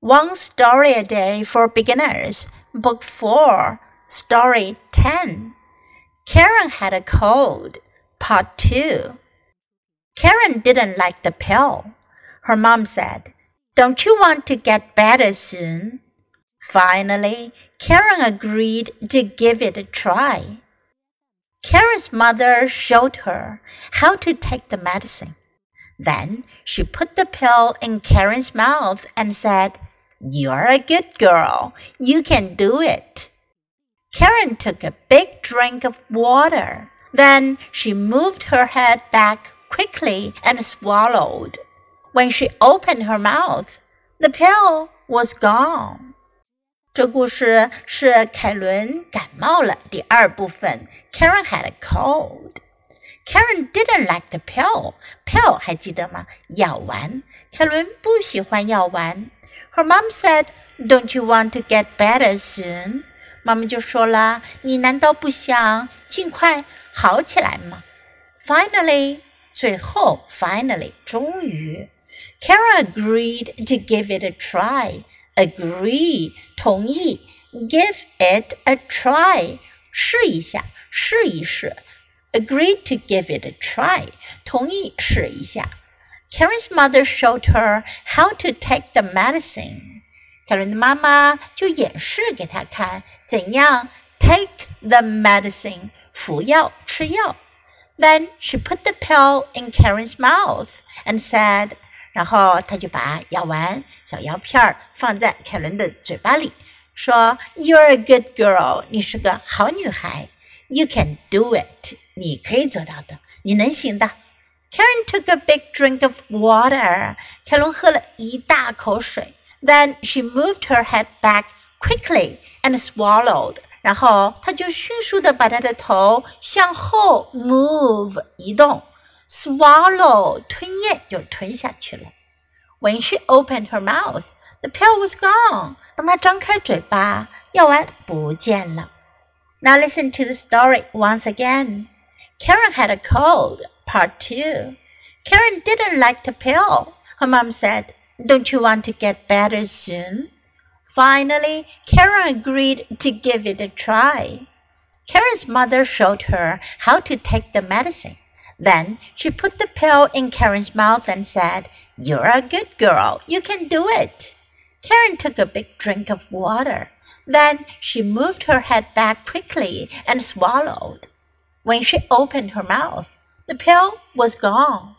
One Story a Day for Beginners, Book 4, Story 10. Karen had a cold, Part 2. Karen didn't like the pill. Her mom said, Don't you want to get better soon? Finally, Karen agreed to give it a try. Karen's mother showed her how to take the medicine. Then she put the pill in Karen's mouth and said, You're a good girl. You can do it. Karen took a big drink of water. Then she moved her head back quickly and swallowed. When she opened her mouth, the pill was gone. 这故事是凯伦感冒了第二部分。Karen had a cold. Karen didn't like the pill. Pill 还记得吗？药丸。凯伦不喜欢药丸。Her mom said, "Don't you want to get better soon?" 妈妈就说了，你难道不想尽快好起来吗？Finally，最后，finally，终于，Karen agreed to give it a try. Agree，同意，give it a try，试一下，试一试。 agreed to give it a try. 同意试一下。Karen's mother showed her how to take the medicine. 凯伦的妈妈就演示给她看怎样 take the medicine 服药吃药。Then she put the pill in Karen's mouth and said，然后她就把药丸小药片儿放在凯伦的嘴巴里，说：“You're a good girl，你是个好女孩。” You can do it. 你可以做到的，你能行的。Karen took a big drink of water. 凯伦喝了一大口水。Then she moved her head back quickly and swallowed. 然后她就迅速的把她的头向后 move 移动，swallow 吞咽就吞下去了。When she opened her mouth, the pill was gone. 当她张开嘴巴，药丸不见了。 Now listen to the story once again. Karen had a cold, part two. Karen didn't like the pill. Her mom said, Don't you want to get better soon? Finally, Karen agreed to give it a try. Karen's mother showed her how to take the medicine. Then she put the pill in Karen's mouth and said, You're a good girl. You can do it. Karen took a big drink of water. Then she moved her head back quickly and swallowed. When she opened her mouth, the pill was gone.